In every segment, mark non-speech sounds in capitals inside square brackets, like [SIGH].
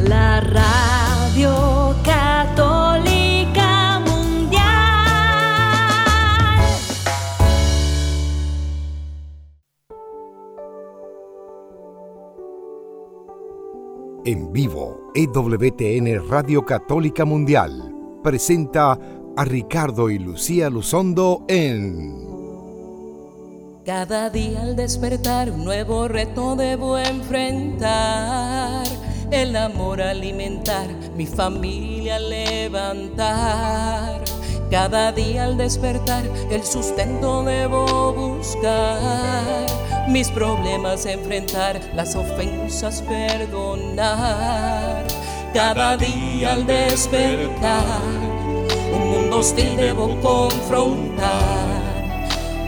la radio católica mundial. En vivo, EWTN Radio Católica Mundial presenta a Ricardo y Lucía Luzondo en cada día al despertar un nuevo reto debo enfrentar. El amor alimentar, mi familia levantar. Cada día al despertar el sustento debo buscar. Mis problemas enfrentar, las ofensas perdonar. Cada día al despertar un mundo hostil debo confrontar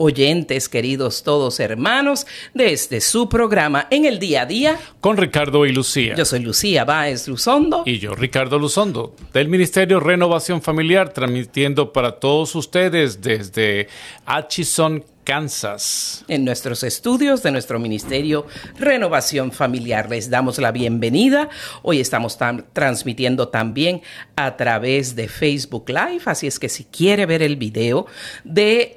oyentes, queridos todos hermanos, de este su programa en el día a día. Con Ricardo y Lucía. Yo soy Lucía Báez Luzondo. Y yo, Ricardo Luzondo, del Ministerio Renovación Familiar, transmitiendo para todos ustedes desde Atchison, Kansas. En nuestros estudios de nuestro Ministerio Renovación Familiar les damos la bienvenida. Hoy estamos transmitiendo también a través de Facebook Live, así es que si quiere ver el video de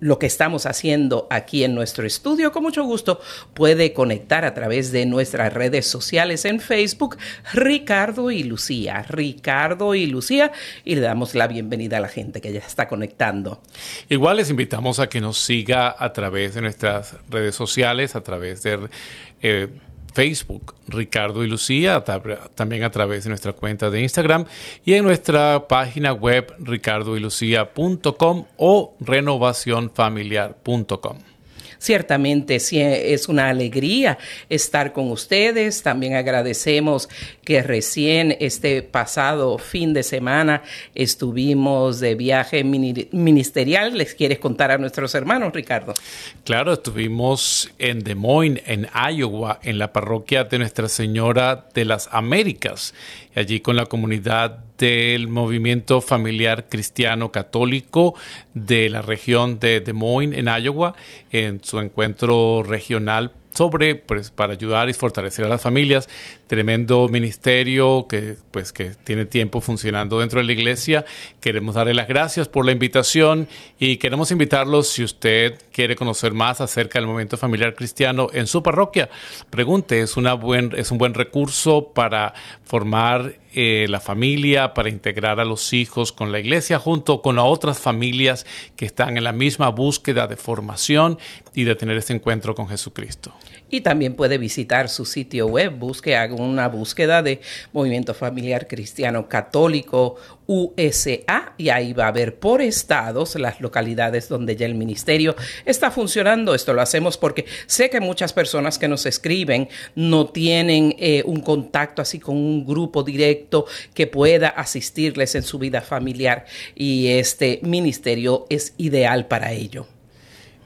lo que estamos haciendo aquí en nuestro estudio, con mucho gusto puede conectar a través de nuestras redes sociales en Facebook, Ricardo y Lucía. Ricardo y Lucía, y le damos la bienvenida a la gente que ya está conectando. Igual les invitamos a que nos siga a través de nuestras redes sociales, a través de eh, Facebook, Ricardo y Lucía, también a través de nuestra cuenta de Instagram y en nuestra página web ricardoylucía.com o renovacionfamiliar.com. Ciertamente es una alegría estar con ustedes. También agradecemos que recién este pasado fin de semana estuvimos de viaje ministerial. ¿Les quieres contar a nuestros hermanos, Ricardo? Claro, estuvimos en Des Moines, en Iowa, en la parroquia de Nuestra Señora de las Américas, allí con la comunidad del movimiento familiar cristiano católico de la región de Des Moines, en Iowa, en su encuentro regional sobre, pues, para ayudar y fortalecer a las familias. Tremendo ministerio que, pues, que tiene tiempo funcionando dentro de la iglesia. Queremos darle las gracias por la invitación y queremos invitarlos, si usted quiere conocer más acerca del movimiento familiar cristiano en su parroquia, pregunte, es, una buen, es un buen recurso para formar eh, la familia, para integrar a los hijos con la iglesia, junto con otras familias que están en la misma búsqueda de formación y de tener este encuentro con Jesucristo. Y también puede visitar su sitio web, busque una búsqueda de Movimiento Familiar Cristiano Católico USA y ahí va a ver por estados las localidades donde ya el ministerio está funcionando. Esto lo hacemos porque sé que muchas personas que nos escriben no tienen eh, un contacto así con un grupo directo que pueda asistirles en su vida familiar y este ministerio es ideal para ello.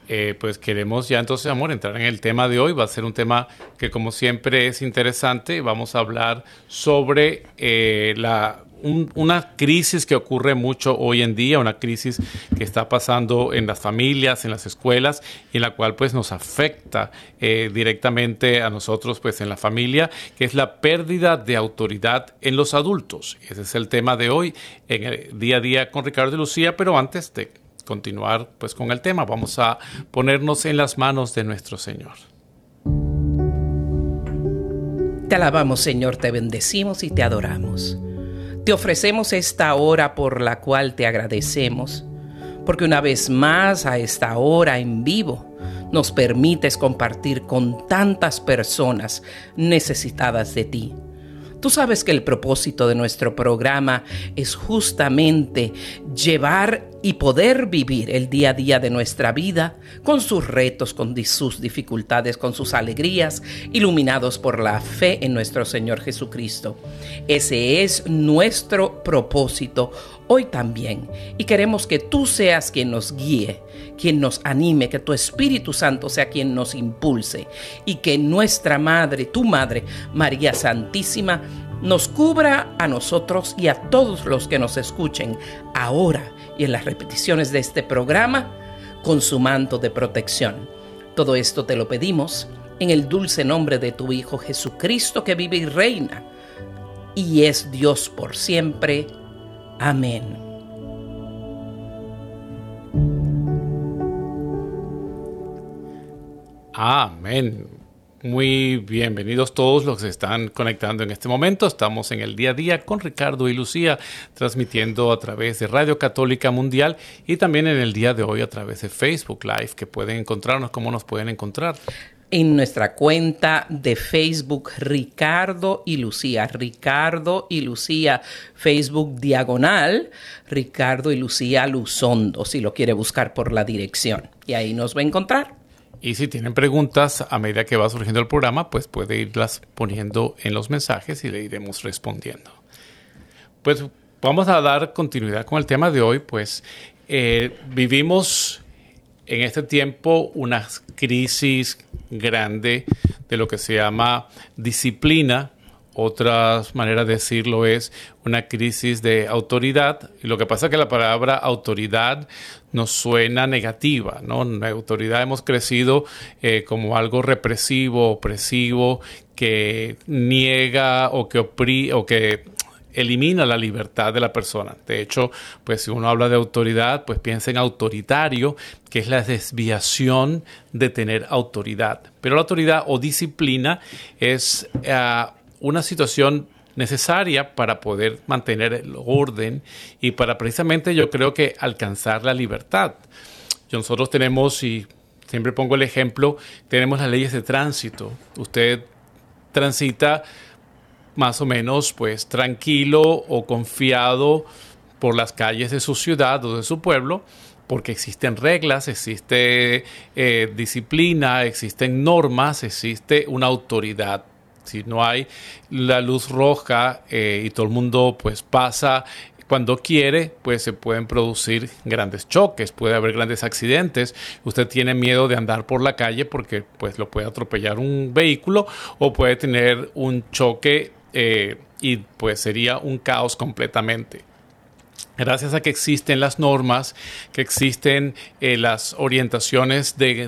Eh, pues queremos ya entonces, amor, entrar en el tema de hoy. Va a ser un tema que como siempre es interesante. Vamos a hablar sobre eh, una crisis que ocurre mucho hoy en día, una crisis que está pasando en las familias, en las escuelas, y en la cual pues nos afecta eh, directamente a nosotros pues en la familia, que es la pérdida de autoridad en los adultos. Ese es el tema de hoy en el día a día con Ricardo y Lucía, pero antes de continuar pues con el tema, vamos a ponernos en las manos de nuestro Señor. Te alabamos Señor, te bendecimos y te adoramos. Te ofrecemos esta hora por la cual te agradecemos, porque una vez más a esta hora en vivo nos permites compartir con tantas personas necesitadas de ti. Tú sabes que el propósito de nuestro programa es justamente llevar y poder vivir el día a día de nuestra vida con sus retos, con sus dificultades, con sus alegrías, iluminados por la fe en nuestro Señor Jesucristo. Ese es nuestro propósito hoy también y queremos que tú seas quien nos guíe, quien nos anime, que tu Espíritu Santo sea quien nos impulse y que nuestra Madre, tu Madre, María Santísima, nos cubra a nosotros y a todos los que nos escuchen ahora y en las repeticiones de este programa con su manto de protección. Todo esto te lo pedimos en el dulce nombre de tu Hijo Jesucristo que vive y reina y es Dios por siempre. Amén. Amén. Muy bienvenidos todos los que se están conectando en este momento. Estamos en el día a día con Ricardo y Lucía, transmitiendo a través de Radio Católica Mundial y también en el día de hoy a través de Facebook Live, que pueden encontrarnos, ¿cómo nos pueden encontrar? En nuestra cuenta de Facebook Ricardo y Lucía, Ricardo y Lucía, Facebook diagonal, Ricardo y Lucía Luzondo, si lo quiere buscar por la dirección. Y ahí nos va a encontrar. Y si tienen preguntas a medida que va surgiendo el programa, pues puede irlas poniendo en los mensajes y le iremos respondiendo. Pues vamos a dar continuidad con el tema de hoy, pues eh, vivimos en este tiempo una crisis grande de lo que se llama disciplina otra manera de decirlo es una crisis de autoridad. Y lo que pasa es que la palabra autoridad nos suena negativa, ¿no? La autoridad hemos crecido eh, como algo represivo, opresivo, que niega o que opri o que elimina la libertad de la persona. De hecho, pues si uno habla de autoridad, pues piensa en autoritario, que es la desviación de tener autoridad. Pero la autoridad o disciplina es uh, una situación necesaria para poder mantener el orden y para precisamente yo creo que alcanzar la libertad. Nosotros tenemos, y siempre pongo el ejemplo, tenemos las leyes de tránsito. Usted transita más o menos pues tranquilo o confiado por las calles de su ciudad o de su pueblo, porque existen reglas, existe eh, disciplina, existen normas, existe una autoridad si no hay la luz roja eh, y todo el mundo pues pasa cuando quiere, pues se pueden producir grandes choques, puede haber grandes accidentes. Usted tiene miedo de andar por la calle porque pues lo puede atropellar un vehículo o puede tener un choque eh, y pues sería un caos completamente. Gracias a que existen las normas, que existen eh, las orientaciones de,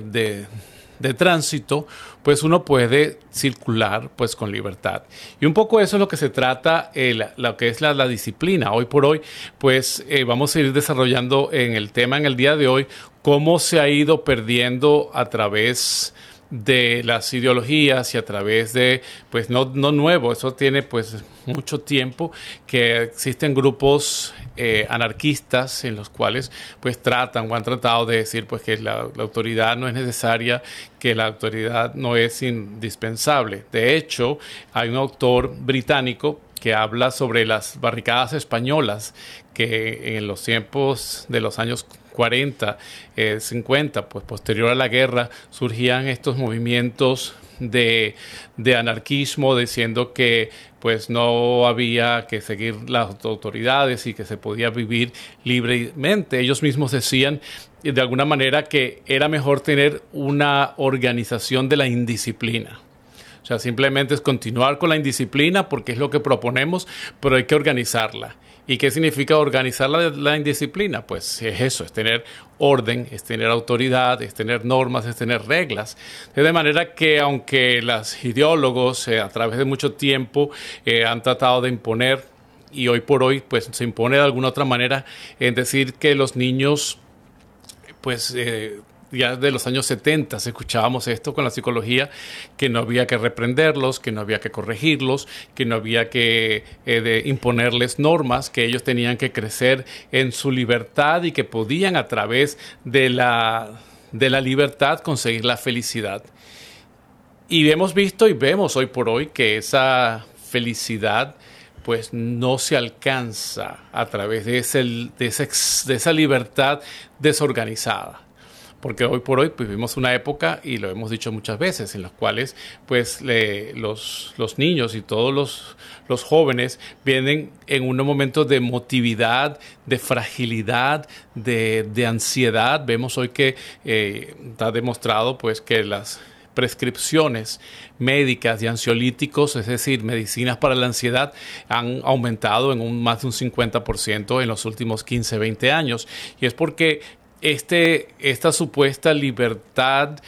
de tránsito, pues uno puede circular pues con libertad. Y un poco eso es lo que se trata, eh, lo que es la, disciplina. Hoy por hoy, pues eh, vamos a ir desarrollando en el tema en el día de hoy cómo se ha ido perdiendo a través las ideologías y a través de, pues no, no nuevo, eso tiene pues mucho tiempo que existen grupos eh, anarquistas en los cuales pues tratan o han tratado de decir pues que la, autoridad no es necesaria, que la autoridad no es indispensable. De hecho, hay un autor británico que habla sobre las barricadas españolas que en los tiempos de los años 40, 50, eh, pues posterior a la guerra, surgían estos movimientos de, de, anarquismo diciendo que pues no había que seguir las autoridades y que se podía vivir libremente. Ellos mismos decían de alguna manera que era mejor tener una organización de la indisciplina. O sea, simplemente es continuar con la indisciplina porque es lo que proponemos, pero hay que organizarla. ¿Y qué significa organizar la, indisciplina? Pues es eso, es tener orden, es tener autoridad, es tener normas, es tener reglas. De manera que aunque los ideólogos eh, a través de mucho tiempo eh, han tratado de imponer y hoy por hoy pues se impone de alguna otra manera en decir que los niños pues eh, ya de los años 70 escuchábamos esto con la psicología, que no había que reprenderlos, que no había que corregirlos, que no había que eh, imponerles normas, que ellos tenían que crecer en su libertad y que podían a través de la, de la libertad conseguir la felicidad. Y hemos visto y vemos hoy por hoy que esa felicidad pues no se alcanza a través de, de, de esa libertad desorganizada porque hoy por hoy pues, vivimos una época, y lo hemos dicho muchas veces, en las cuales pues los, los niños y todos los, los jóvenes vienen en unos momentos de emotividad, de fragilidad, de, de ansiedad. Vemos hoy que eh, demostrado pues que las prescripciones médicas de ansiolíticos, es decir, medicinas para la ansiedad, han aumentado en un, más de un 50% en los últimos 15, 20 años. Y es porque este, esta supuesta libertad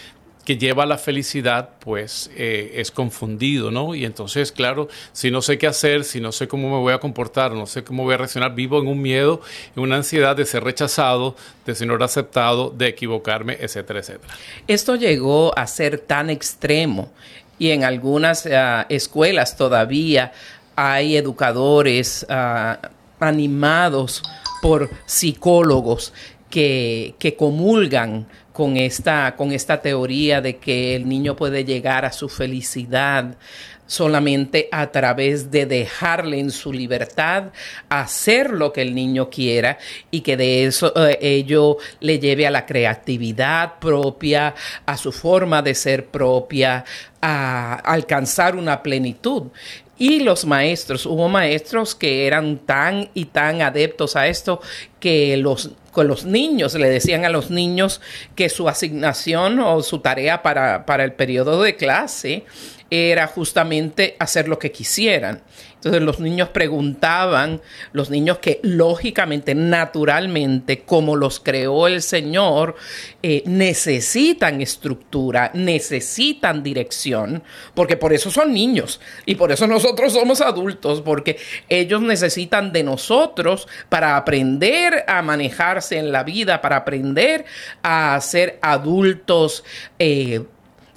que lleva a la felicidad, pues eh, es confundido, ¿no? Y entonces, claro, si no sé qué hacer, si no sé cómo me voy a comportar, no sé cómo voy a reaccionar, vivo en un miedo, en una ansiedad de ser rechazado, de ser no aceptado, de equivocarme, etcétera, etcétera. Esto llegó a ser tan extremo y en algunas ah, escuelas todavía hay educadores ah, animados por psicólogos que, que comulgan con esta, con esta teoría de que el niño puede llegar a su felicidad solamente a través de dejarle en su libertad hacer lo que el niño quiera y que de eso eh, ello le lleve a la creatividad propia, a su forma de ser propia, a alcanzar una plenitud. Y los maestros, hubo maestros que eran tan y tan adeptos a esto que los con los niños, le decían a los niños que su asignación o su tarea para, para el periodo de clase era justamente hacer lo que quisieran. Entonces los niños preguntaban, los niños que lógicamente, naturalmente, como los creó el Señor, eh, necesitan estructura, necesitan dirección, porque por eso son niños y por eso nosotros somos adultos, porque ellos necesitan de nosotros para aprender a manejarse en la vida, para aprender a ser adultos. Eh,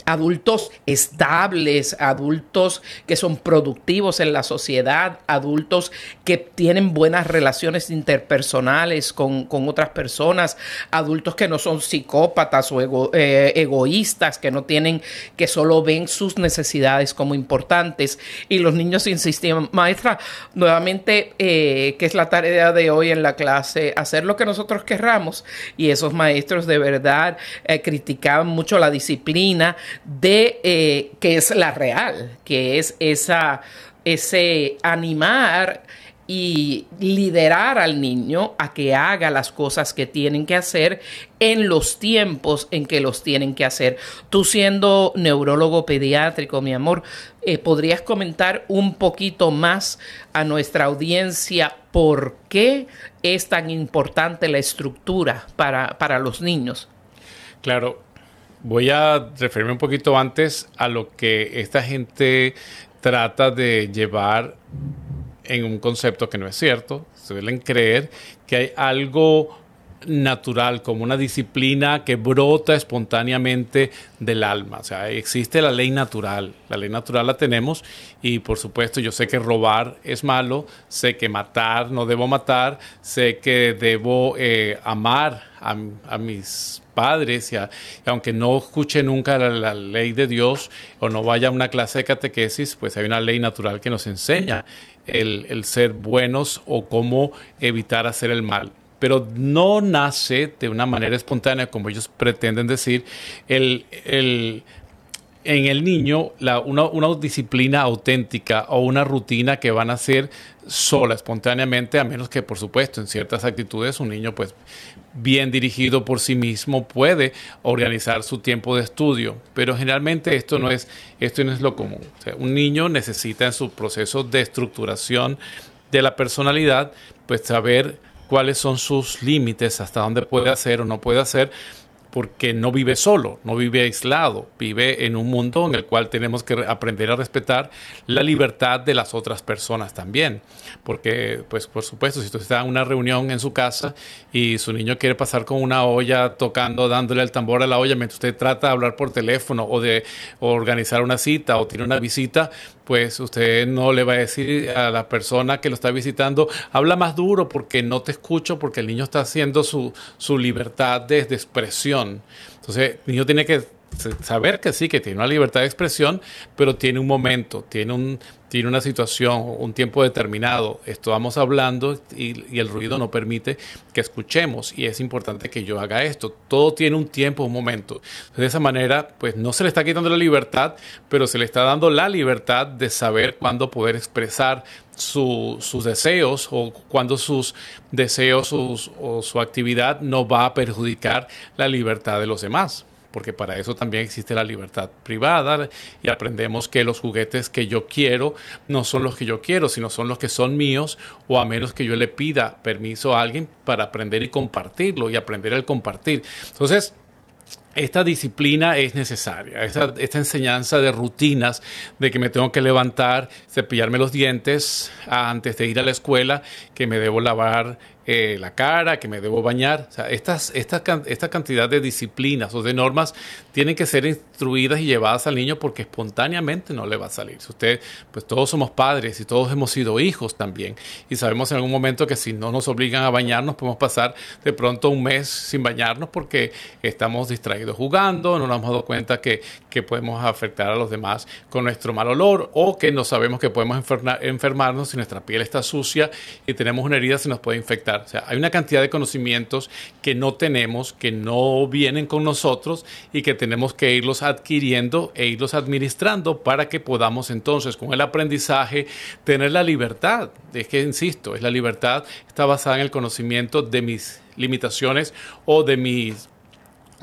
adultos estables, adultos que son productivos en la sociedad, adultos que tienen buenas relaciones interpersonales con, otras personas, adultos que no son psicópatas o eh, egoístas, que no tienen, que solo ven sus necesidades como importantes. Y los niños insistían, maestra, nuevamente, eh, que es la tarea de hoy en la clase, hacer lo que nosotros querramos. Y esos maestros de verdad eh, criticaban mucho la disciplina, de eh, que es la real, que es esa, ese animar y liderar al niño a que haga las cosas que tienen que hacer en los tiempos en que los tienen que hacer. Tú siendo neurólogo pediátrico, mi amor, eh, ¿podrías comentar un poquito más a nuestra audiencia por qué es tan importante la estructura para, para los niños? Claro, Voy a referirme un poquito antes a lo que esta gente trata de llevar en un concepto que no es cierto. Suelen creer que hay algo natural, como una disciplina que brota espontáneamente del alma. O sea, existe la ley natural. La ley natural la tenemos y por supuesto yo sé que robar es malo, sé que matar no debo matar, sé que debo eh, amar a, mis padres y, aunque no escuche nunca la, ley de Dios o no vaya a una clase de catequesis, pues hay una ley natural que nos enseña el, el ser buenos o cómo evitar hacer el mal pero no nace de una manera espontánea, como ellos pretenden decir, el, el en el niño una, una, disciplina auténtica o una rutina que van a ser sola, espontáneamente, a menos que, por supuesto, en ciertas actitudes un niño, pues, bien dirigido por sí mismo, puede organizar su tiempo de estudio. Pero generalmente esto no es, esto no es lo común. un niño necesita en su proceso de estructuración de la personalidad, pues, saber cuáles son sus límites, hasta dónde puede hacer o no puede hacer, porque no vive solo, no vive aislado, vive en un mundo en el cual tenemos que aprender a respetar la libertad de las otras personas también. Porque, pues, por supuesto, si usted está en una reunión en su casa y su niño quiere pasar con una olla tocando, dándole el tambor a la olla mientras usted trata de hablar por teléfono o de organizar una cita o tiene una visita, pues usted no le va a decir a la persona que lo está visitando, habla más duro porque no te escucho, porque el niño está haciendo su, su libertad de, expresión. Entonces, el niño tiene que saber que sí, que tiene una libertad de expresión, pero tiene un momento, tiene un, tiene una situación, un tiempo determinado. Estamos hablando y, el ruido no permite que escuchemos y es importante que yo haga esto. Todo tiene un tiempo, un momento. De esa manera, pues no se le está quitando la libertad, pero se le está dando la libertad de saber cuándo poder expresar sus deseos o cuando sus deseos o su actividad no va a perjudicar la libertad de los demás porque para eso también existe la libertad privada y aprendemos que los juguetes que yo quiero no son los que yo quiero, sino son los que son míos o a menos que yo le pida permiso a alguien para aprender y compartirlo y aprender el compartir. Entonces, esta disciplina es necesaria, esta, esta, enseñanza de rutinas, de que me tengo que levantar, cepillarme los dientes antes de ir a la escuela, que me debo lavar eh, la cara, que me debo bañar. O sea, estas, esta, cantidad de disciplinas o de normas tienen que ser instruidas y llevadas al niño porque espontáneamente no le va a salir. Si usted, pues todos somos padres y todos hemos sido hijos también. Y sabemos en algún momento que si no nos obligan a bañarnos, podemos pasar de pronto un mes sin bañarnos porque estamos distraídos jugando, no nos hemos dado cuenta que, que podemos afectar a los demás con nuestro mal olor o que no sabemos que podemos enfermarnos si nuestra piel está sucia y tenemos una herida, se nos puede infectar o sea, hay una cantidad de conocimientos que no tenemos, que no vienen con nosotros y que tenemos que irlos adquiriendo e irlos administrando para que podamos entonces con el aprendizaje tener la libertad. Es que, insisto, es la libertad, está basada en el conocimiento de mis limitaciones o de mis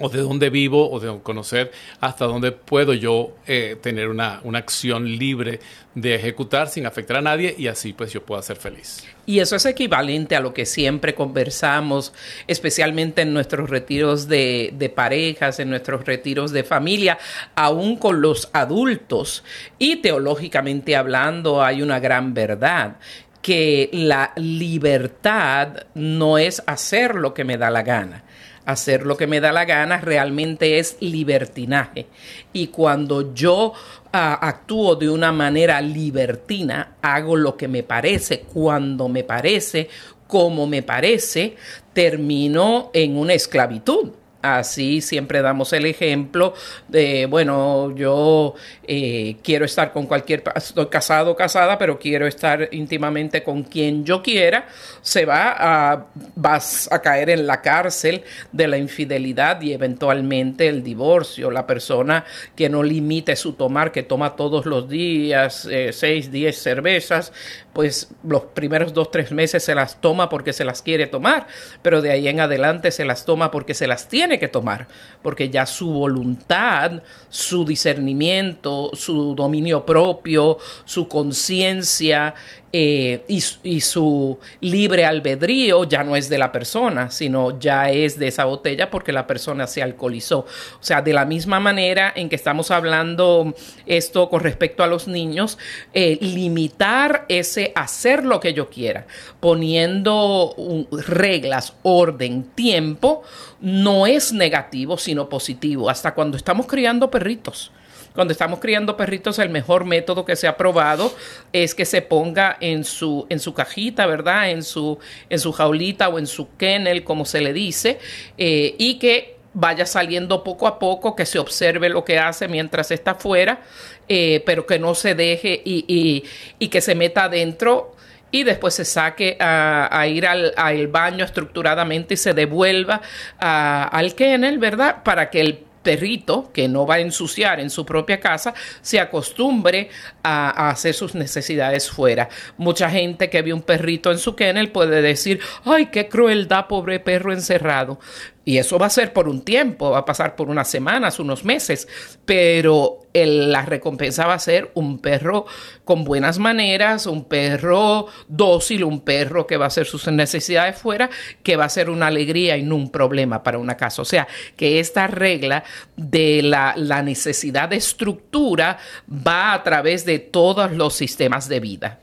o de dónde vivo o de conocer hasta dónde puedo yo eh, tener una, una, acción libre de ejecutar sin afectar a nadie y así pues yo pueda ser feliz. Y eso es equivalente a lo que siempre conversamos, especialmente en nuestros retiros de, de parejas, en nuestros retiros de familia, aún con los adultos. Y teológicamente hablando hay una gran verdad que la libertad no es hacer lo que me da la gana hacer lo que me da la gana realmente es libertinaje. Y cuando yo ah, actúo de una manera libertina, hago lo que me parece, cuando me parece, como me parece, termino en una esclavitud. Así siempre damos el ejemplo de, bueno, yo eh, quiero estar con cualquier, estoy casado o casada, pero quiero estar íntimamente con quien yo quiera, se va a, vas a caer en la cárcel de la infidelidad y eventualmente el divorcio. La persona que no limite su tomar, que toma todos los días, eh, seis, diez cervezas, pues los primeros dos, tres meses se las toma porque se las quiere tomar, pero de ahí en adelante se las toma porque se las tiene que tomar, porque ya su voluntad, su discernimiento, su dominio propio, su conciencia eh, y, su libre albedrío ya no es de la persona, sino ya es de esa botella porque la persona se alcoholizó. O sea, de la misma manera en que estamos hablando esto con respecto a los niños, eh, limitar ese hacer lo que yo quiera, poniendo reglas, orden, tiempo, no es negativo, sino positivo, hasta cuando estamos criando perritos. Cuando estamos criando perritos, el mejor método que se ha probado es que se ponga en su, en su cajita, ¿verdad? En su, en su jaulita o en su kennel, como se le dice, eh, y que vaya saliendo poco a poco, que se observe lo que hace mientras está afuera, eh, pero que no se deje y, que se meta adentro y después se saque a, ir al, baño estructuradamente y se devuelva al kennel, ¿verdad? Para que el perrito que no va a ensuciar en su propia casa se acostumbre a, hacer sus necesidades fuera. Mucha gente que ve un perrito en su kennel puede decir, ay, qué crueldad, pobre perro encerrado. Y eso va a ser por un tiempo, va a pasar por unas semanas, unos meses, pero la recompensa va a ser un perro con buenas maneras, un perro dócil, un perro que va a hacer sus necesidades fuera, que va a ser una alegría y no un problema para una casa. O sea, que esta regla de la, la necesidad de estructura va a través de todos los sistemas de vida.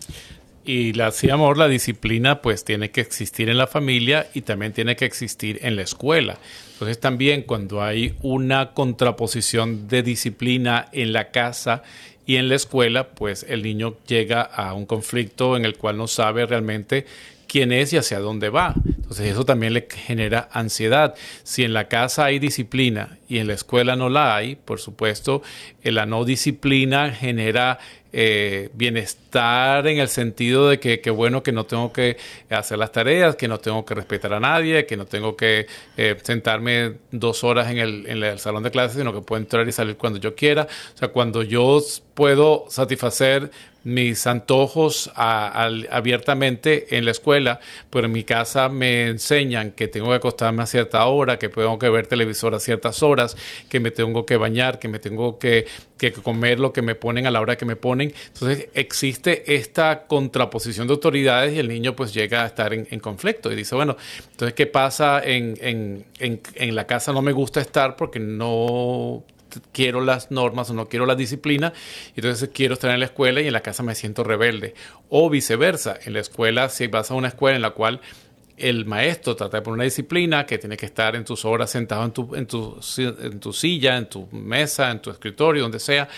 Y la sí, amor, la disciplina pues tiene que existir en la familia y también tiene que existir en la escuela. Entonces también cuando hay una contraposición de disciplina en la casa y en la escuela, pues el niño llega a un conflicto en el cual no sabe realmente quién es y hacia dónde va. Entonces eso también le genera ansiedad. Si en la casa hay disciplina y en la escuela no la hay, por supuesto, eh, la no disciplina genera eh, bienestar en el sentido de que, que, bueno que no tengo que hacer las tareas, que no tengo que respetar a nadie, que no tengo que eh, sentarme dos horas en el, en el, salón de clases, sino que puedo entrar y salir cuando yo quiera. O sea, cuando yo puedo satisfacer mis antojos abiertamente en la escuela, pero en mi casa me enseñan que tengo que acostarme a cierta hora, que tengo que ver televisor a ciertas horas, que me tengo que bañar, que me tengo que, que comer lo que me ponen a la hora que me ponen. Entonces existe esta contraposición de autoridades y el niño pues llega a estar en, conflicto y dice, bueno, entonces ¿qué pasa en, en, en la casa? No me gusta estar porque no quiero las normas o no quiero la disciplina, entonces quiero estar en la escuela y en la casa me siento rebelde. O viceversa, en la escuela, si vas a una escuela en la cual el maestro trata de poner una disciplina que tiene que estar en tus horas sentado en tu, en tu, en tu silla, en tu mesa, en tu escritorio, donde sea,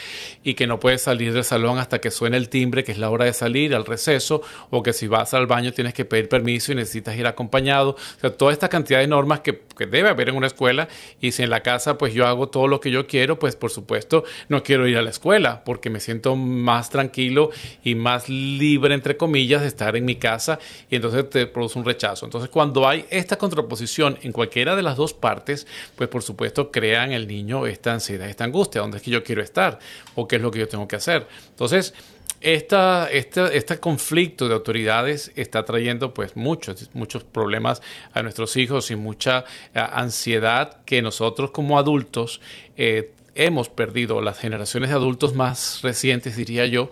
y que no puedes salir del salón hasta que suene el timbre, que es la hora de salir al receso, o que si vas al baño tienes que pedir permiso y necesitas ir acompañado. O sea, toda esta cantidad de normas que, que debe haber en una escuela, y si en la casa pues yo hago todo lo que yo quiero, pues por supuesto no quiero ir a la escuela, porque me siento más tranquilo y más libre, entre comillas, de estar en mi casa, y entonces te produce un rechazo. Entonces, cuando hay esta contraposición en cualquiera de las dos partes, pues por supuesto crea en el niño esta ansiedad, esta angustia, dónde es que yo quiero estar o qué es lo que yo tengo que hacer. Entonces, esta, este conflicto de autoridades está trayendo pues muchos, muchos problemas a nuestros hijos y mucha eh, ansiedad que nosotros como adultos eh, hemos perdido, las generaciones de adultos más recientes diría yo,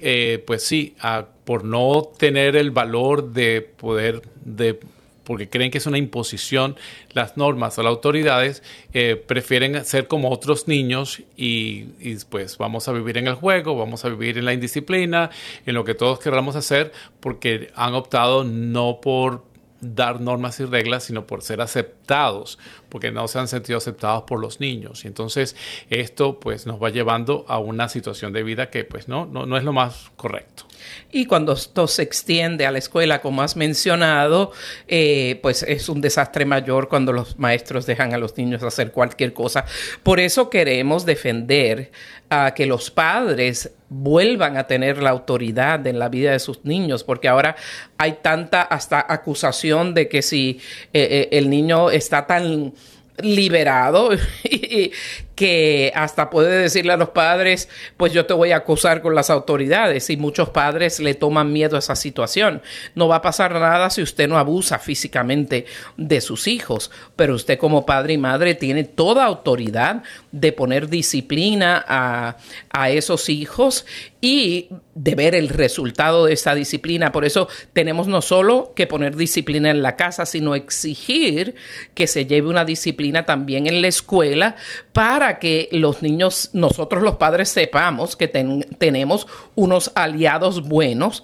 eh, pues sí, por no tener el valor de poder, de, porque creen que es una imposición las normas o las autoridades, eh, prefieren ser como otros niños y, y, pues vamos a vivir en el juego, vamos a vivir en la indisciplina, en lo que todos queramos hacer, porque han optado no por dar normas y reglas, sino por ser aceptados, porque no se han sentido aceptados por los niños. Y entonces esto pues nos va llevando a una situación de vida que pues no, no, no es lo más correcto. Y cuando esto se extiende a la escuela, como has mencionado, eh, pues es un desastre mayor cuando los maestros dejan a los niños hacer cualquier cosa. Por eso queremos defender a que los padres vuelvan a tener la autoridad en la vida de sus niños, porque ahora hay tanta hasta acusación de que si eh, eh, el niño está tan liberado [LAUGHS] que hasta puede decirle a los padres, pues yo te voy a acusar con las autoridades y muchos padres le toman miedo a esa situación. No va a pasar nada si usted no abusa físicamente de sus hijos, pero usted como padre y madre tiene toda autoridad de poner disciplina a, a esos hijos y de ver el resultado de esa disciplina. Por eso tenemos no solo que poner disciplina en la casa, sino exigir que se lleve una disciplina también en la escuela para que los niños, nosotros los padres sepamos que tenemos unos aliados buenos,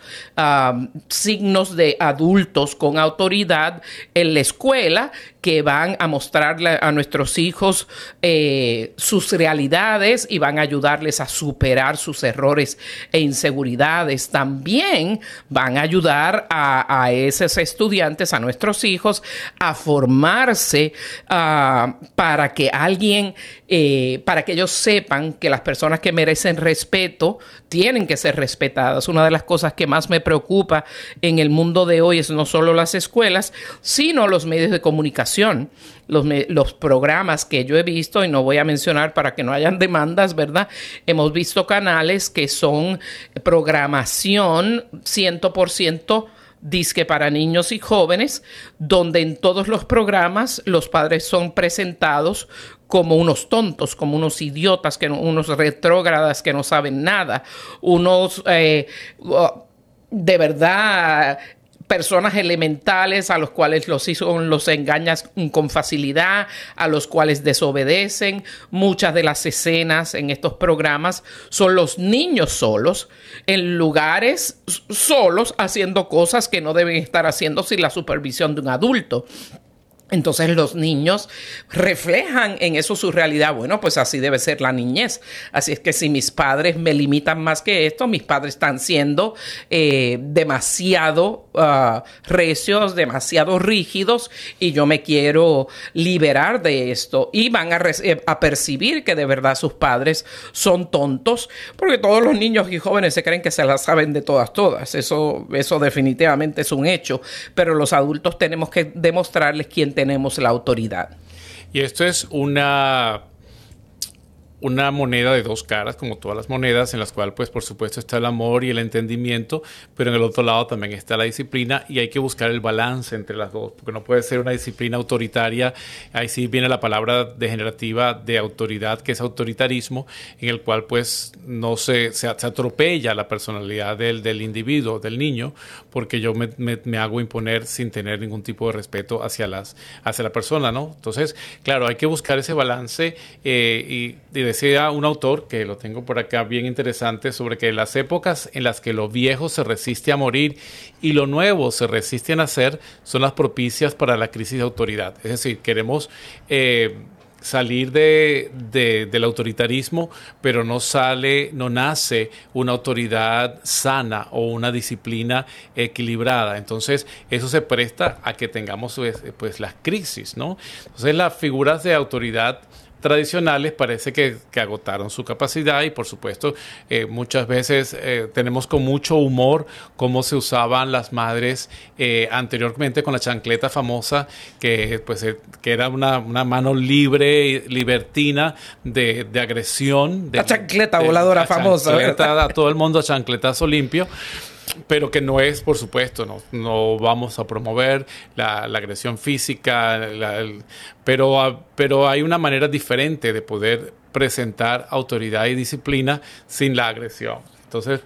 signos de adultos con autoridad en la escuela que van a mostrarle a nuestros hijos eh, sus realidades y van a ayudarles a superar sus errores e inseguridades. También van a ayudar a, esos estudiantes, a nuestros hijos, a formarse ah, para que alguien, eh, para que ellos sepan que las personas que merecen respeto tienen que ser respetadas. Una de las cosas que más me preocupa en el mundo de hoy es no solo las escuelas, sino los medios de comunicación los, los programas que yo he visto, y no voy a mencionar para que no hayan demandas, ¿verdad? Hemos visto canales que son programación 100% disque para niños y jóvenes, donde en todos los programas los padres son presentados como unos tontos, como unos idiotas, que unos retrógradas que no saben nada, unos eh, de verdad personas elementales a los cuales los los engañas con facilidad, a los cuales desobedecen. Muchas de las escenas en estos programas son los niños solos, en lugares solos, haciendo cosas que no deben estar haciendo sin la supervisión de un adulto. Entonces los niños reflejan en eso su realidad. Bueno, pues así debe ser la niñez. Así es que si mis padres me limitan más que esto, mis padres están siendo eh, demasiado uh, recios, demasiado rígidos y yo me quiero liberar de esto. Y van a, eh, a percibir que de verdad sus padres son tontos, porque todos los niños y jóvenes se creen que se las saben de todas, todas. Eso, eso definitivamente es un hecho. Pero los adultos tenemos que demostrarles quién tenemos la autoridad. Y esto es una una moneda de dos caras, como todas las monedas, en las cuales, pues, por supuesto, está el amor y el entendimiento, pero en el otro lado también está la disciplina y hay que buscar el balance entre las dos, porque no puede ser una disciplina autoritaria, ahí sí viene la palabra degenerativa de autoridad, que es autoritarismo, en el cual, pues, no se, se, atropella la personalidad del, del, individuo, del niño, porque yo me, me, hago imponer sin tener ningún tipo de respeto hacia, las, hacia la persona, ¿no? Entonces, claro, hay que buscar ese balance eh, y, y decía un autor, que lo tengo por acá bien interesante, sobre que las épocas en las que lo viejo se resiste a morir y lo nuevo se resiste a nacer son las propicias para la crisis de autoridad. Es decir, queremos... Eh, salir de, del autoritarismo, pero no sale, no nace una autoridad sana o una disciplina equilibrada. Entonces, eso se presta a que tengamos pues, pues las crisis, ¿no? Entonces, las figuras de autoridad tradicionales parece que, agotaron su capacidad y por supuesto eh, muchas veces eh, tenemos con mucho humor cómo se usaban las madres eh, anteriormente con la chancleta famosa que pues que era una, mano libre libertina de, agresión de, la chancleta voladora famosa. a todo el mundo chancletazo limpio pero que no es, por supuesto, no, no vamos a promover la, agresión física, pero, ah, pero hay una manera diferente de poder presentar autoridad y disciplina sin la agresión. Entonces,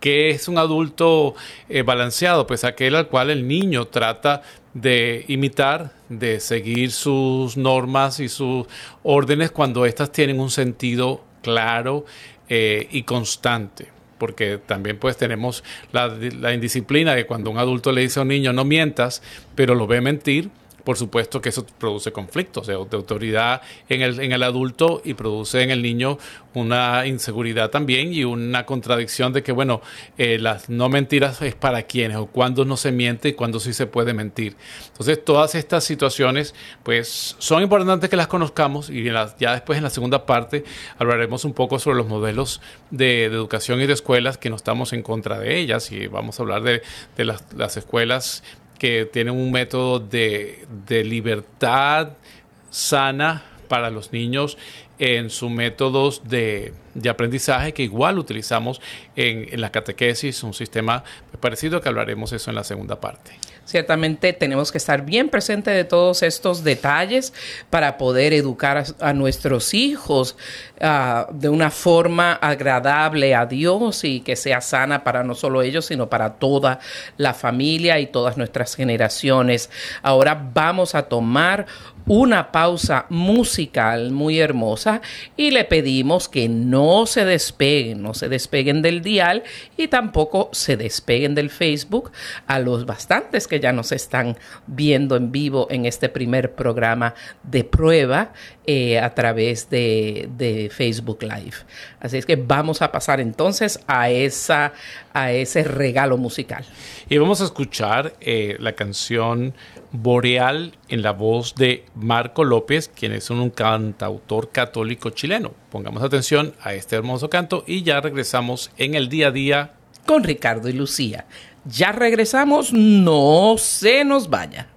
¿qué es un adulto eh, balanceado? Pues aquel al cual el niño trata de imitar, de seguir sus normas y sus órdenes cuando éstas tienen un sentido claro eh, y constante porque también pues tenemos la, la, indisciplina de cuando un adulto le dice a un niño no mientas, pero lo ve mentir, por supuesto que eso produce conflictos de, autoridad en el, en el adulto y produce en el niño una inseguridad también y una contradicción de que, bueno, eh, las no mentiras es para quienes o cuándo no se miente y cuándo sí se puede mentir. Entonces, todas estas situaciones, pues, son importantes que las conozcamos y ya después en la segunda parte hablaremos un poco sobre los modelos de, educación y de escuelas que no estamos en contra de ellas y vamos a hablar de, de las, las escuelas que tienen un método de, libertad sana para los niños en sus métodos de, aprendizaje que igual utilizamos en, en, la catequesis, un sistema parecido que hablaremos eso en la segunda parte. Ciertamente tenemos que estar bien presentes de todos estos detalles para poder educar a, nuestros hijos uh, de una forma agradable a Dios y que sea sana para no solo ellos, sino para toda la familia y todas nuestras generaciones. Ahora vamos a tomar una pausa musical muy hermosa y le pedimos que no se despeguen, no se despeguen del dial y tampoco se despeguen del Facebook a los bastantes que ya nos están viendo en vivo en este primer programa de prueba eh, a través de, de, Facebook Live. Así es que vamos a pasar entonces a, esa, a ese regalo musical. Y vamos a escuchar eh, la canción Boreal en la voz de Marco López, quien es un cantautor católico chileno. Pongamos atención a este hermoso canto y ya regresamos en el día a día con Ricardo y Lucía. Ya regresamos, no se nos vaya.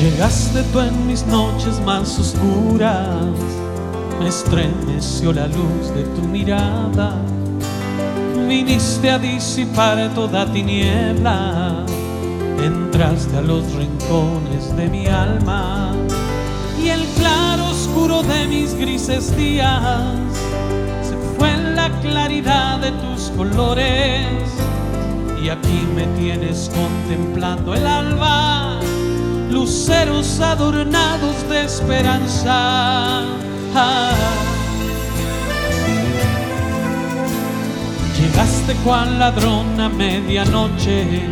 Llegaste tú en mis noches más oscuras, me estremeció la luz de tu mirada, viniste a disipar toda tiniebla, entraste a los rincones de mi alma. Y el claro oscuro de mis grises días se fue en la claridad de tus colores. Y aquí me tienes contemplando el alba luceros adornados de esperanza. Llegaste cual ladrón a medianoche,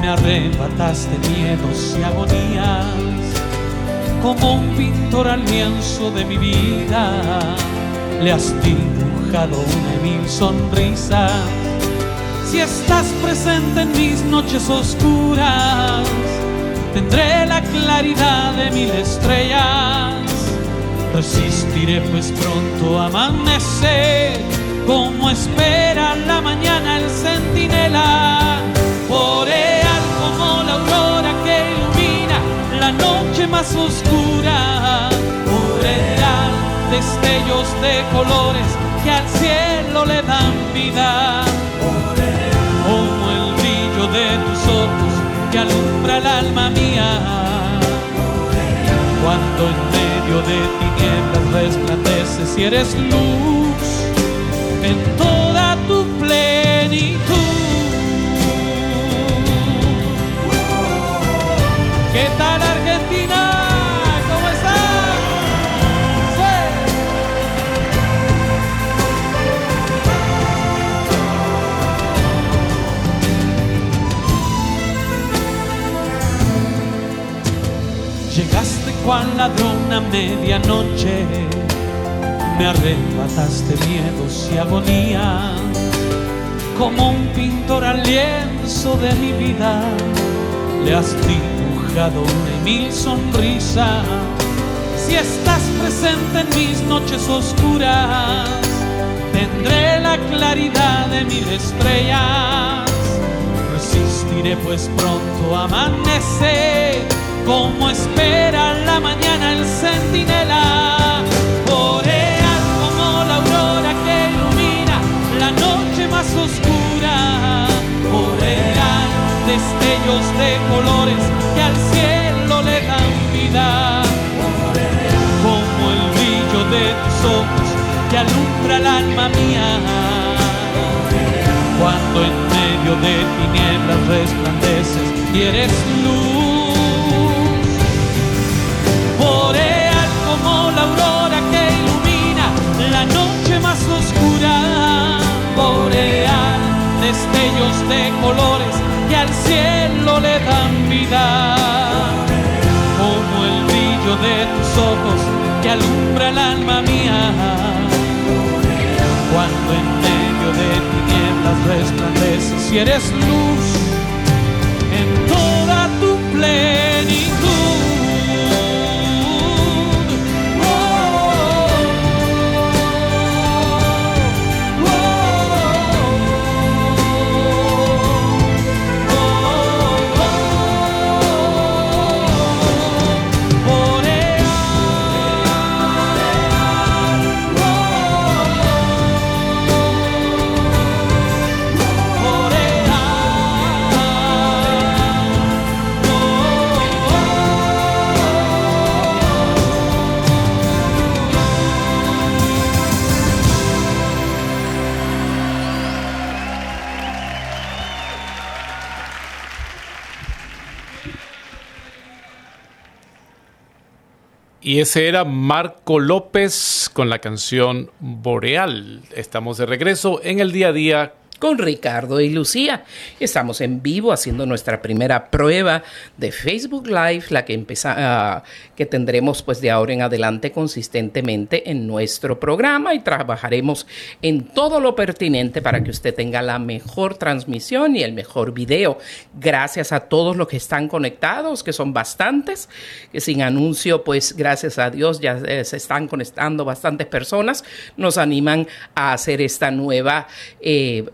me arrebataste miedos y agonías, como un pintor al lienzo de mi vida, le has dibujado una mil sonrisas. Si estás presente en mis noches oscuras, tendré la claridad de mil estrellas. Resistiré pues pronto amanecer, como espera la mañana el centinela. Boreal como la aurora que ilumina la noche más oscura. Boreal, destellos de colores que al cielo le dan vida. Como el brillo de tus ojos que alumbra el alma mía. Cuando en medio de tinieblas resplandeces y eres luz en medianoche, me arrebataste miedos y agonía, como un pintor al lienzo de mi vida, le has dibujado una mil sonrisa. Si estás presente en mis noches oscuras, tendré la claridad de mil estrellas. Resistiré pues pronto amanecer como espera la mañana el centinela. Boreal como la aurora que ilumina la noche más oscura. Boreal, destellos de colores que al cielo le dan vida. Como el brillo de tus ojos que alumbra el alma mía. Cuando en medio de tinieblas resplandeces y eres luz destellos de colores que al cielo le dan vida, como el brillo de tus ojos que alumbra el alma mía, cuando en medio de tinieblas resplandeces y eres luz en toda tu plenitud. Ese era Marco López con la canción Boreal. Estamos de regreso en el día a día con Ricardo y Lucía. Estamos en vivo haciendo nuestra primera prueba de Facebook Live, la que empezá, uh, que tendremos pues de ahora en adelante consistentemente en nuestro programa y trabajaremos en todo lo pertinente para que usted tenga la mejor transmisión y el mejor video. Gracias a todos los que están conectados, que son bastantes, que sin anuncio pues gracias a Dios ya eh, se están conectando bastantes personas, nos animan a hacer esta nueva eh,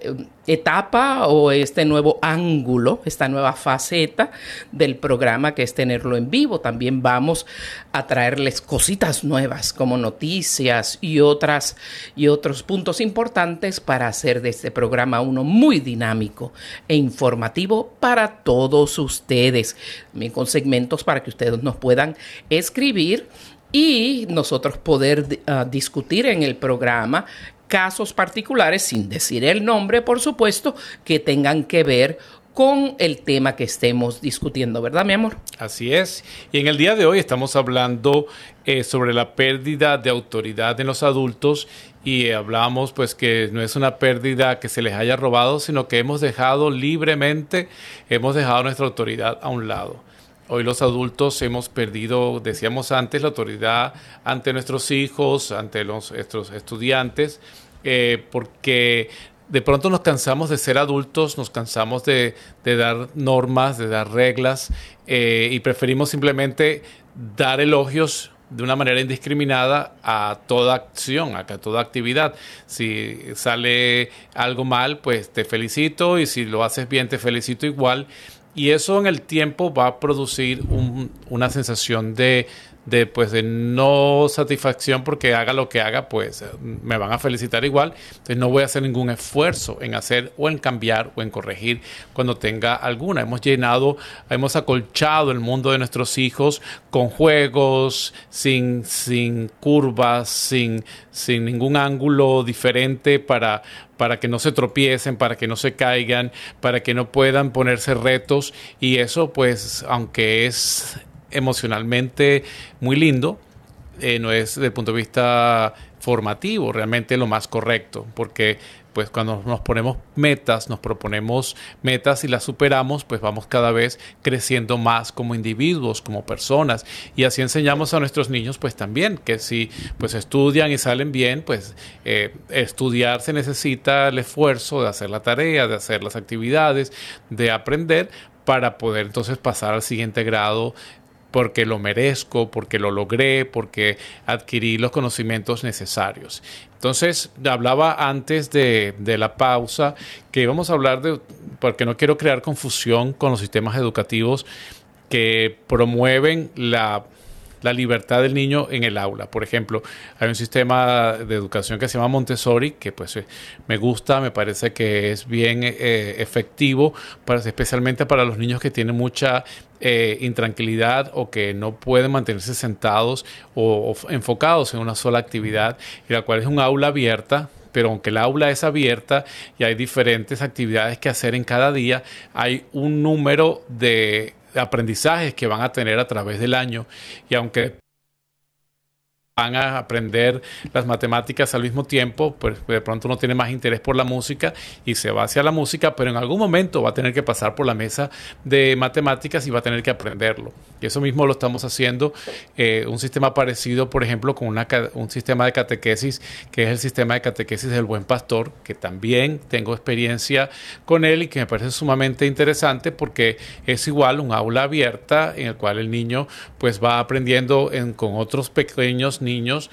etapa o este nuevo ángulo, esta nueva faceta del programa que es tenerlo en vivo. También vamos a traerles cositas nuevas como noticias y otras y otros puntos importantes para hacer de este programa uno muy dinámico e informativo para todos ustedes. También con segmentos para que ustedes nos puedan escribir y nosotros poder uh, discutir en el programa casos particulares, sin decir el nombre, por supuesto, que tengan que ver con el tema que estemos discutiendo, ¿verdad, mi amor? Así es. Y en el día de hoy estamos hablando eh, sobre la pérdida de autoridad en los adultos y hablamos pues que no es una pérdida que se les haya robado, sino que hemos dejado libremente, hemos dejado nuestra autoridad a un lado. Hoy los adultos hemos perdido, decíamos antes, la autoridad ante nuestros hijos, ante los, nuestros estudiantes, eh, porque de pronto nos cansamos de ser adultos, nos cansamos de, dar normas, de dar reglas, eh, y preferimos simplemente dar elogios de una manera indiscriminada a toda acción, a toda actividad. Si sale algo mal, pues te felicito y si lo haces bien, te felicito igual. Y eso en el tiempo va a producir una sensación de, de, pues, de no satisfacción porque haga lo que haga, pues me van a felicitar igual. Entonces no voy a hacer ningún esfuerzo en hacer o en cambiar o en corregir cuando tenga alguna. Hemos llenado, hemos acolchado el mundo de nuestros hijos con juegos, sin, sin curvas, sin, sin ningún ángulo diferente para, para que no se tropiecen, para que no se caigan, para que no puedan ponerse retos y eso pues aunque es emocionalmente muy lindo, eh, no es desde el punto de vista formativo realmente lo más correcto, porque pues cuando nos ponemos metas, nos proponemos metas y las superamos, pues vamos cada vez creciendo más como individuos, como personas. Y así enseñamos a nuestros niños, pues también, que si pues estudian y salen bien, pues eh, estudiar se necesita el esfuerzo de hacer la tarea, de hacer las actividades, de aprender para poder entonces pasar al siguiente grado porque lo merezco, porque lo logré, porque adquirí los conocimientos necesarios. Entonces, hablaba antes de, la pausa que íbamos a hablar de, porque no quiero crear confusión con los sistemas educativos que promueven la la libertad del niño en el aula. Por ejemplo, hay un sistema de educación que se llama Montessori, que pues eh, me gusta, me parece que es bien eh, efectivo, para, especialmente para los niños que tienen mucha eh, intranquilidad o que no pueden mantenerse sentados o, enfocados en una sola actividad, y la cual es un aula abierta, pero aunque el aula es abierta y hay diferentes actividades que hacer en cada día, hay un número de aprendizajes que van a tener a través del año. Y aunque van a aprender las matemáticas al mismo tiempo, pues de pronto uno tiene más interés por la música y se va hacia la música, pero en algún momento va a tener que pasar por la mesa de matemáticas y va a tener que aprenderlo. Y eso mismo lo estamos haciendo, eh, un sistema parecido, por ejemplo, con una, un sistema de catequesis, que es el sistema de catequesis del buen pastor, que también tengo experiencia con él y que me parece sumamente interesante porque es igual un aula abierta en el cual el niño pues va aprendiendo con otros pequeños niños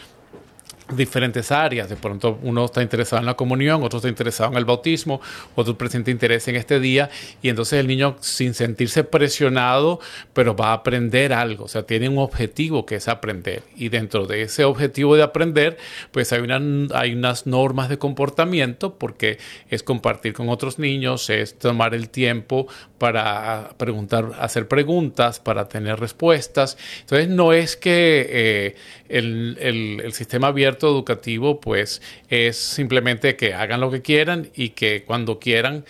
diferentes áreas. De pronto uno está interesado en la comunión, otro está interesado en el bautismo, otro presenta interés en este día y entonces el niño sin sentirse presionado, pero va a aprender algo, o sea, tiene un objetivo que es aprender y dentro de ese objetivo de aprender, pues hay, una, hay unas normas de comportamiento porque es compartir con otros niños, es tomar el tiempo para preguntar, hacer preguntas, para tener respuestas. Entonces no es que eh, el, el sistema abierto educativo pues es simplemente que hagan lo que quieran y que cuando quieran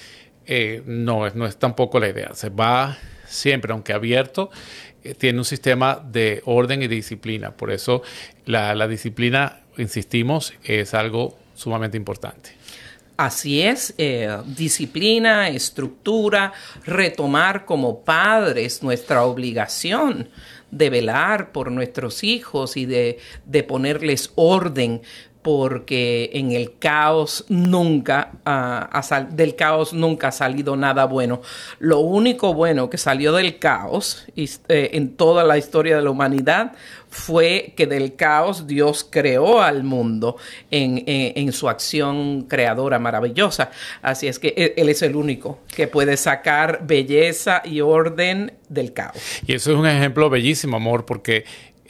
eh, no, no es tampoco la idea. Se va siempre, aunque abierto, eh, tiene un sistema de orden y disciplina. Por eso la, la disciplina, insistimos, es algo sumamente importante. Así es, eh, disciplina, estructura, retomar como padres nuestra obligación de velar por nuestros hijos y de, ponerles orden porque en el caos nunca, uh, del caos nunca ha salido nada bueno. Lo único bueno que salió del caos eh, en toda la historia de la humanidad fue que del caos Dios creó al mundo en, su acción creadora maravillosa. Así es que él, él, es el único que puede sacar belleza y orden del caos. Y eso es un ejemplo bellísimo, amor, porque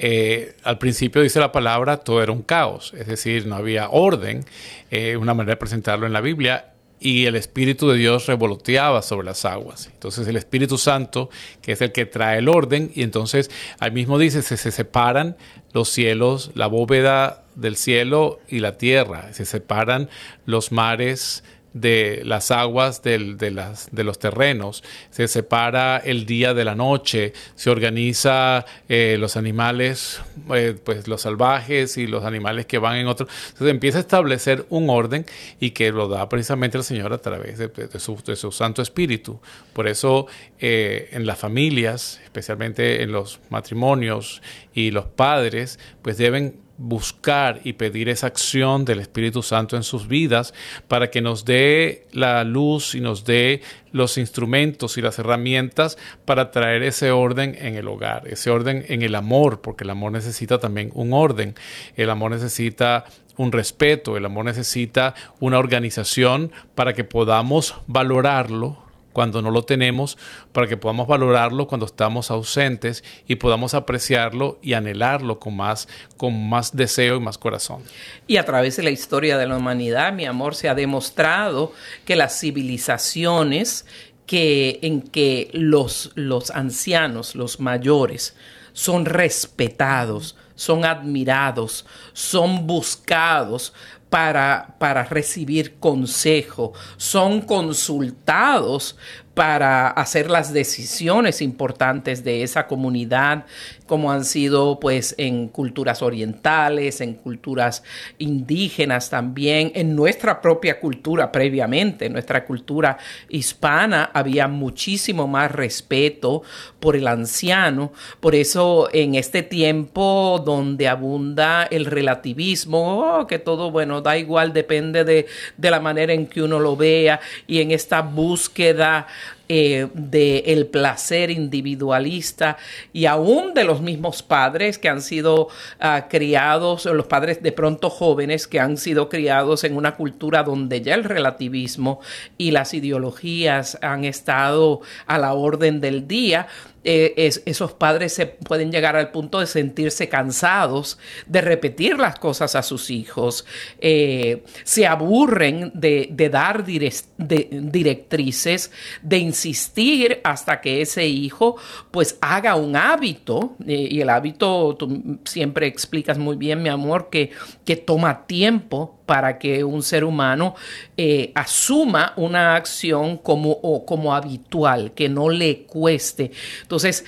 eh, al principio dice la palabra, todo era un caos, es decir, no había orden, eh, una manera de presentarlo en la Biblia, y el Espíritu de Dios revoloteaba sobre las aguas. Entonces el Espíritu Santo, que es el que trae el orden, y entonces ahí mismo dice, se, se separan los cielos, la bóveda del cielo y la tierra, se separan los mares de las aguas del, de, las, de, los terrenos, se separa el día de la noche, se organiza eh, los animales, eh, pues los salvajes y los animales que van en otro. Entonces empieza a establecer un orden y que lo da precisamente el Señor a través de, su, de su, Santo Espíritu. Por eso eh, en las familias, especialmente en los matrimonios y los padres, pues deben buscar y pedir esa acción del Espíritu Santo en sus vidas para que nos dé la luz y nos dé los instrumentos y las herramientas para traer ese orden en el hogar, ese orden en el amor, porque el amor necesita también un orden, el amor necesita un respeto, el amor necesita una organización para que podamos valorarlo cuando no lo tenemos, para que podamos valorarlo cuando estamos ausentes y podamos apreciarlo y anhelarlo con más, con más deseo y más corazón. Y a través de la historia de la humanidad, mi amor, se ha demostrado que las civilizaciones que, en que los, los ancianos, los mayores, son respetados, son admirados, son buscados para, para recibir consejo, son consultados para hacer las decisiones importantes de esa comunidad, como han sido pues en culturas orientales, en culturas indígenas también, en nuestra propia cultura previamente, en nuestra cultura hispana había muchísimo más respeto por el anciano, por eso en este tiempo donde abunda el relativismo, oh, que todo bueno, da igual, depende de, de la manera en que uno lo vea y en esta búsqueda eh, del placer individualista y aún de los mismos padres que han sido uh, criados, los padres de pronto jóvenes que han sido criados en una cultura donde ya el relativismo y las ideologías han estado a la orden del día eh, es, esos padres se pueden llegar al punto de sentirse cansados de repetir las cosas a sus hijos, eh, se aburren de, de dar de directrices, de insistir hasta que ese hijo pues haga un hábito, eh, y el hábito, tú siempre explicas muy bien, mi amor, que, que toma tiempo para que un ser humano eh, asuma una acción como, o, como habitual, que no le cueste. Entonces,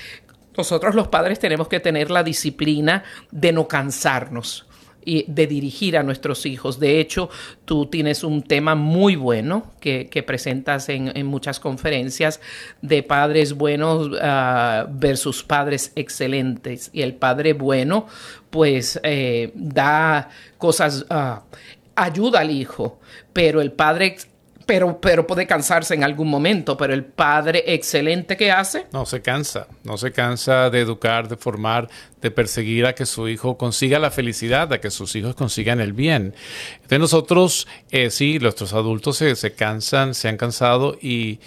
nosotros los padres tenemos que tener la disciplina de no cansarnos y de dirigir a nuestros hijos. De hecho, tú tienes un tema muy bueno que, que presentas en, en, muchas conferencias de padres buenos uh, versus padres excelentes. Y el padre bueno, pues, eh, da cosas... Uh, ayuda al hijo, pero el padre pero, pero puede cansarse en algún momento, pero el padre excelente que hace. No se cansa, no se cansa de educar, de formar, de perseguir a que su hijo consiga la felicidad, a que sus hijos consigan el bien. Entonces nosotros, eh, sí, nuestros adultos se, se cansan, se han cansado y,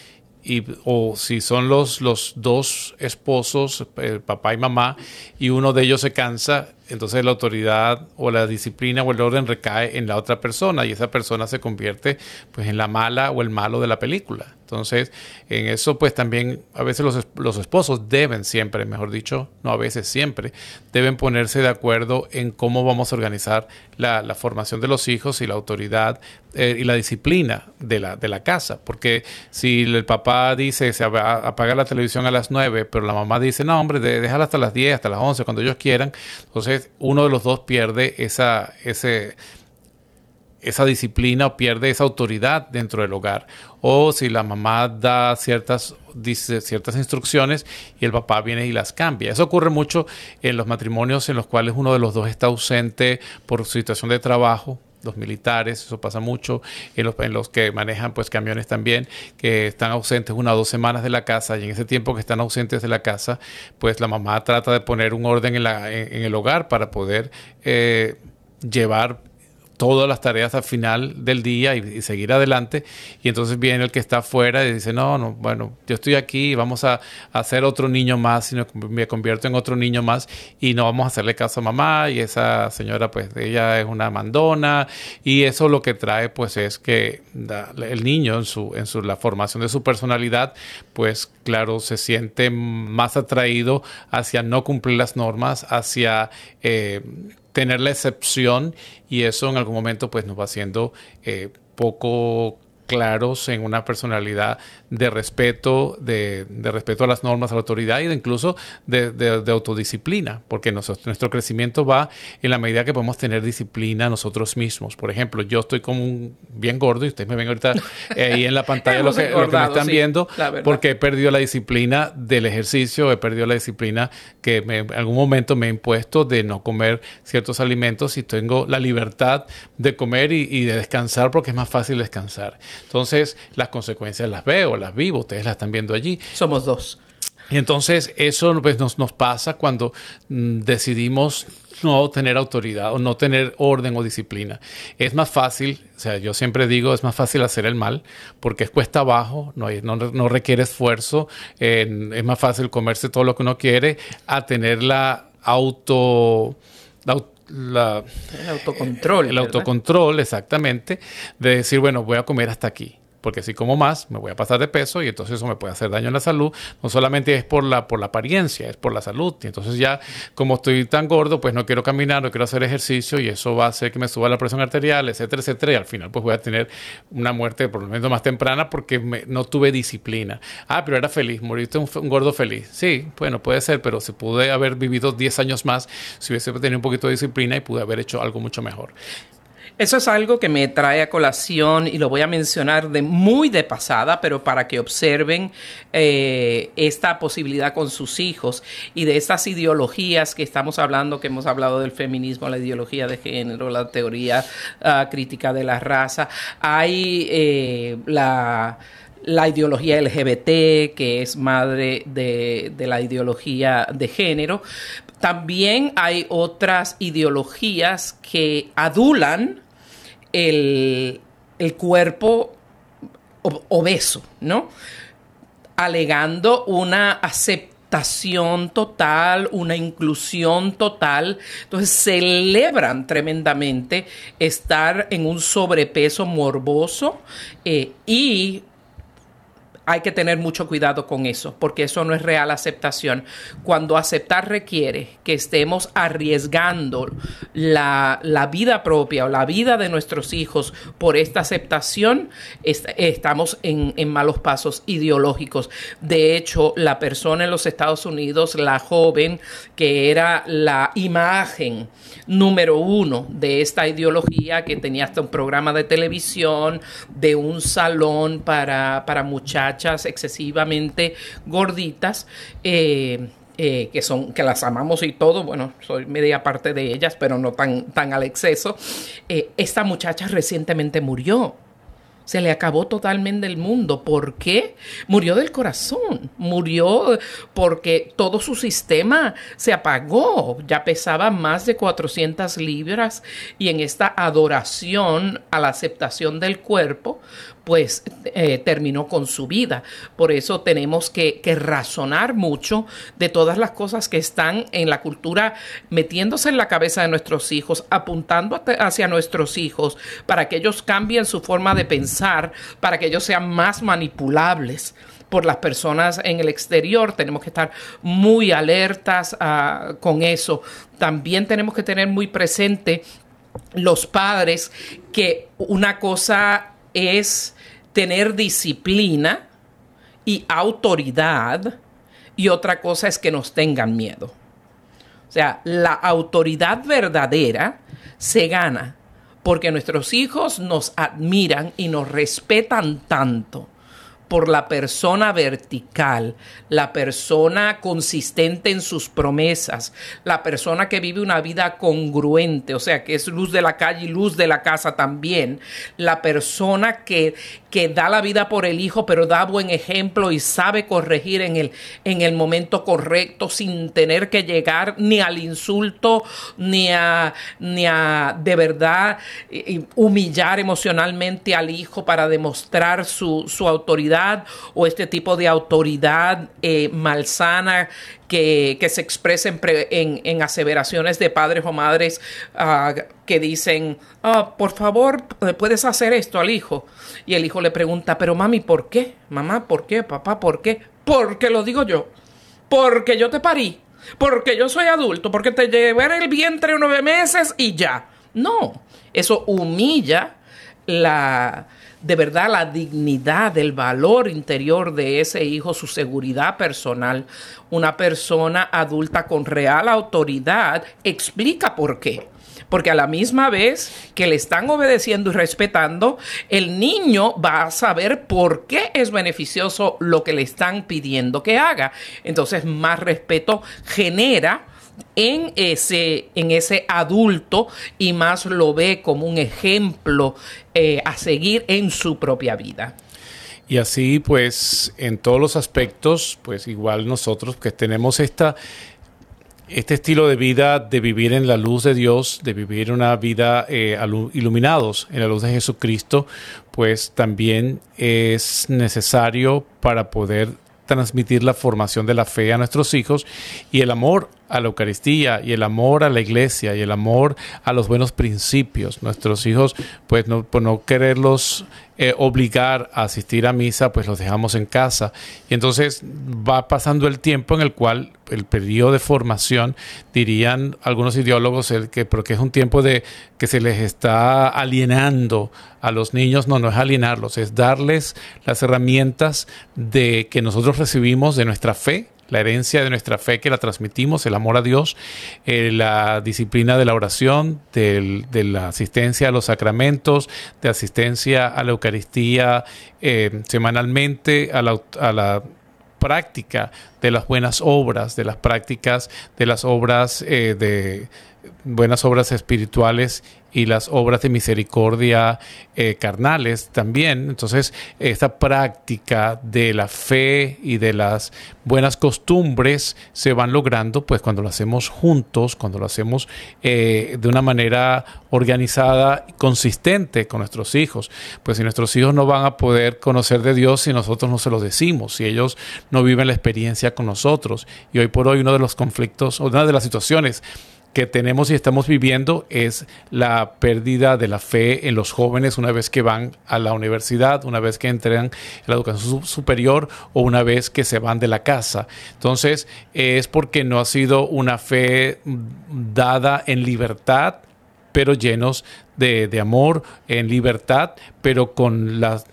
y, o si son los, los dos esposos, eh, papá y mamá, y uno de ellos se cansa, entonces la autoridad o la disciplina o el orden recae en la otra persona y esa persona se convierte pues en la mala o el malo de la película. Entonces, en eso pues también a veces los, los esposos deben siempre, mejor dicho, no a veces siempre, deben ponerse de acuerdo en cómo vamos a organizar la, la formación de los hijos y la autoridad eh, y la disciplina de la, de la casa. Porque si el papá dice se apaga la televisión a las 9, pero la mamá dice, no hombre, déjala hasta las 10, hasta las 11, cuando ellos quieran, entonces uno de los dos pierde esa, esa disciplina o pierde esa autoridad dentro del hogar. O si la mamá da ciertas, dice ciertas instrucciones y el papá viene y las cambia. Eso ocurre mucho en los matrimonios en los cuales uno de los dos está ausente por situación de trabajo los militares, eso pasa mucho, en los, en los que manejan pues camiones también, que están ausentes una o dos semanas de la casa y en ese tiempo que están ausentes de la casa, pues la mamá trata de poner un orden en, la, en, el hogar para poder eh, llevar todas las tareas al final del día y, seguir adelante. Y entonces viene el que está afuera y dice, no, no, bueno, yo estoy aquí, vamos a, hacer otro niño más, sino me convierto en otro niño más y no vamos a hacerle caso a mamá y esa señora pues ella es una mandona y eso lo que trae pues es que el niño en su, en su, la formación de su personalidad pues claro se siente más atraído hacia no cumplir las normas, hacia... Eh, tener la excepción y eso en algún momento pues nos va haciendo eh, poco claros en una personalidad de respeto, de, respeto a las normas, a la autoridad y incluso de, autodisciplina, porque nuestro crecimiento va en la medida que podemos tener disciplina nosotros mismos. Por ejemplo, yo estoy como un bien gordo y ustedes me ven ahorita eh, ahí en la [LAUGHS] pantalla lo, que, me están viendo, porque he perdido la disciplina del ejercicio, he perdido la disciplina que en algún momento me he impuesto de no comer ciertos alimentos y tengo la libertad de comer y, y de descansar porque es más fácil descansar. Entonces, las consecuencias las veo, las vivo, ustedes las están viendo allí. Somos dos. Y entonces eso pues, nos, nos pasa cuando mm, decidimos no tener autoridad o no tener orden o disciplina. Es más fácil, o sea, yo siempre digo, es más fácil hacer el mal porque es cuesta abajo, no, no, requiere esfuerzo, es más fácil comerse todo lo que uno quiere a tener la auto... La, el autocontrol. El autocontrol, exactamente, de decir, bueno, voy a comer hasta aquí porque si como más me voy a pasar de peso y entonces eso me puede hacer daño en la salud. No solamente es por la, por la apariencia, es por la salud. Y entonces ya como estoy tan gordo, pues no quiero caminar, no quiero hacer ejercicio y eso va a hacer que me suba la presión arterial, etcétera, etcétera. Y al final pues voy a tener una muerte por lo menos más temprana porque no tuve disciplina. Ah, pero era feliz, moriste un, un, gordo feliz. Sí, bueno, puede ser, pero se pude haber vivido 10 años más si hubiese tenido un poquito de disciplina y pude haber hecho algo mucho mejor. Eso es algo que me trae a colación y lo voy a mencionar de muy de pasada, pero para que observen eh, esta posibilidad con sus hijos y de estas ideologías que estamos hablando, que hemos hablado del feminismo, la ideología de género, la teoría ah, crítica de la raza. Hay eh, la la ideología LGBT, que es madre de, de, la ideología de género. También hay otras ideologías que adulan el, cuerpo obeso, ¿no? Alegando una aceptación total, una inclusión total. Entonces celebran tremendamente estar en un sobrepeso morboso eh, y hay que tener mucho cuidado con eso, porque eso no es real aceptación. Cuando aceptar requiere que estemos arriesgando la, vida propia o la vida de nuestros hijos por esta aceptación, estamos en, en malos pasos ideológicos. De hecho, la persona en los Estados Unidos, la joven que era la imagen número uno de esta ideología, que tenía hasta un programa de televisión, de un salón para, para muchachos, excesivamente gorditas. Eh, eh, que son que las amamos y todo, bueno, soy media parte de ellas, pero no tan, tan al exceso. Eh, esta muchacha recientemente murió se le acabó totalmente el mundo. ¿Por qué? Murió del corazón, murió porque todo su sistema se apagó, ya pesaba más de 400 libras y en esta adoración a la aceptación del cuerpo, pues eh, terminó con su vida. Por eso tenemos que, razonar mucho de todas las cosas que están en la cultura metiéndose en la cabeza de nuestros hijos, apuntando hacia nuestros hijos para que ellos cambien su forma de pensar, para que ellos sean más manipulables por las personas en el exterior. Tenemos que estar muy alertas ah, con eso. También tenemos que tener muy presente los padres que una cosa es tener disciplina y autoridad y otra cosa es que nos tengan miedo. O sea, la autoridad verdadera se gana porque nuestros hijos nos admiran y nos respetan tanto por la persona vertical, la persona consistente en sus promesas, la persona que vive una vida congruente, o sea, que es luz de la calle y luz de la casa también, la persona que, que da la vida por el hijo, pero da buen ejemplo y sabe corregir en el, en el momento correcto sin tener que llegar ni al insulto, ni a, ni a de verdad humillar emocionalmente al hijo para demostrar su, su autoridad o este tipo de autoridad eh, malsana que, se expresa en, aseveraciones de padres o madres ah, que dicen, ah, por favor, puedes hacer esto al hijo. Y el hijo le pregunta, pero mami, ¿por qué? Mamá, ¿por qué? Papá, ¿por qué? Porque lo digo yo. Porque yo te parí. Porque yo soy adulto. Porque te llevé en el vientre nueve meses y ya. No, eso humilla la, de verdad la dignidad, el valor interior de ese hijo, su seguridad personal. Una persona adulta con real autoridad explica por qué. Porque a la misma vez que le están obedeciendo y respetando, el niño va a saber por qué es beneficioso lo que le están pidiendo que haga. Entonces, más respeto genera en ese, en ese adulto y más lo ve como un ejemplo eh, a seguir en su propia vida. Y así, pues, en todos los aspectos, pues igual nosotros que tenemos esta, este estilo de vida de vivir en la luz de Dios, de vivir una vida eh, iluminados en la luz de Jesucristo, pues también es necesario para poder transmitir la formación de la fe a nuestros hijos y el amor a la Eucaristía y el amor a la iglesia y el amor a los buenos principios. Nuestros hijos, pues no, por no quererlos eh, obligar a asistir a misa, pues los dejamos en casa. Y entonces va pasando el tiempo en el cual el periodo de formación, dirían algunos ideólogos, el que, porque es un tiempo de que se les está alienando a los niños. No, no es alienarlos, es darles las herramientas de que nosotros recibimos de nuestra fe la herencia de nuestra fe que la transmitimos, el amor a Dios, eh, la disciplina de la oración, de la asistencia a los sacramentos, de asistencia a la Eucaristía eh, semanalmente, a la, a la práctica de las buenas obras, de las prácticas de las obras eh, de buenas obras espirituales y las obras de misericordia eh, carnales también. Entonces, esta práctica de la fe y de las buenas costumbres se van logrando pues cuando lo hacemos juntos, cuando lo hacemos eh, de una manera organizada y consistente con nuestros hijos. Pues si nuestros hijos no van a poder conocer de Dios si nosotros no se lo decimos, si ellos no viven la experiencia con nosotros. Y hoy por hoy uno de los conflictos, o una de las situaciones que tenemos y estamos viviendo es la pérdida de la fe en los jóvenes una vez que van a la universidad, una vez que entran en la educación superior o una vez que se van de la casa. Entonces es porque no ha sido una fe dada en libertad, pero llenos de, de amor, en libertad, pero con la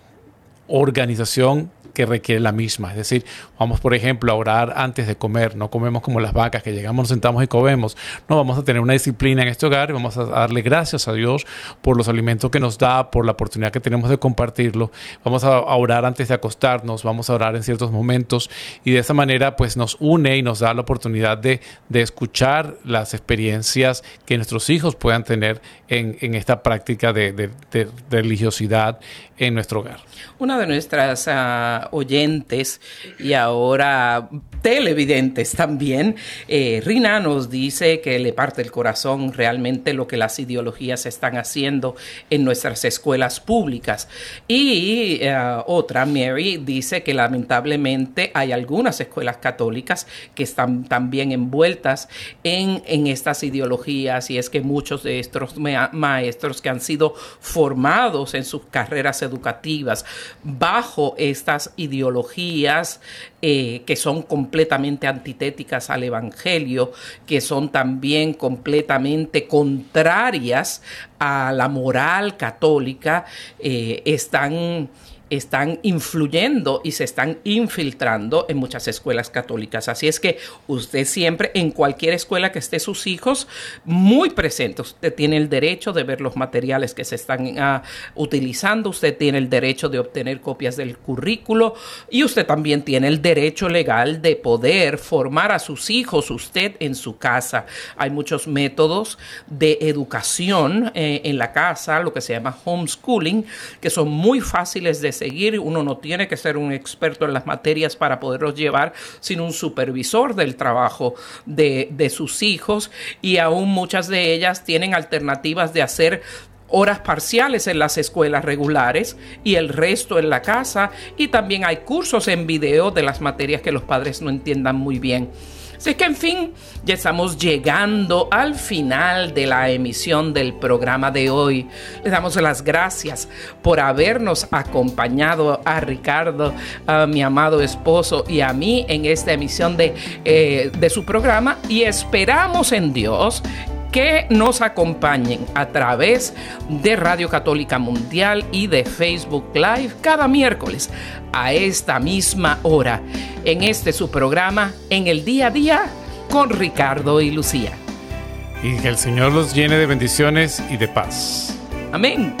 organización que requiere la misma. Es decir, vamos, por ejemplo, a orar antes de comer. No comemos como las vacas, que llegamos, nos sentamos y comemos. No, vamos a tener una disciplina en este hogar y vamos a darle gracias a Dios por los alimentos que nos da, por la oportunidad que tenemos de compartirlo. Vamos a orar antes de acostarnos, vamos a orar en ciertos momentos y de esa manera pues nos une y nos da la oportunidad de, escuchar las experiencias que nuestros hijos puedan tener en, esta práctica de, religiosidad en nuestro hogar. Una de nuestras ah, oyentes y ahora televidentes también, eh, Rina nos dice que le parte el corazón realmente lo que las ideologías están haciendo en nuestras escuelas públicas. Y eh, otra, Mary, dice que lamentablemente hay algunas escuelas católicas que están también envueltas en, en estas ideologías y es que muchos de estos maestros que han sido formados en sus carreras educativas bajo estas ideologías eh, que son completamente antitéticas al Evangelio, que son también completamente contrarias a la moral católica, eh, están están influyendo y se están infiltrando en muchas escuelas católicas. Así es que usted siempre, en cualquier escuela que esté sus hijos, muy presente, usted tiene el derecho de ver los materiales que se están ah, utilizando, usted tiene el derecho de obtener copias del currículo y usted también tiene el derecho legal de poder formar a sus hijos usted en su casa. Hay muchos métodos de educación eh, en la casa, lo que se llama homeschooling, que son muy fáciles de seguir. Uno no tiene que ser un experto en las materias para poderlos llevar, sino un supervisor del trabajo de, de sus hijos. Y aún muchas de ellas tienen alternativas de hacer horas parciales en las escuelas regulares y el resto en la casa y también hay cursos en video de las materias que los padres no entiendan muy bien. Así que, en fin, ya estamos llegando al final de la emisión del programa de hoy. Le damos las gracias por habernos acompañado a Ricardo, a mi amado esposo y a mí en esta emisión de, eh, de su programa y esperamos en Dios que nos acompañen a través de Radio Católica Mundial y de Facebook Live cada miércoles a esta misma hora en este su programa en el día a día con Ricardo y Lucía. Y que el Señor los llene de bendiciones y de paz. Amén.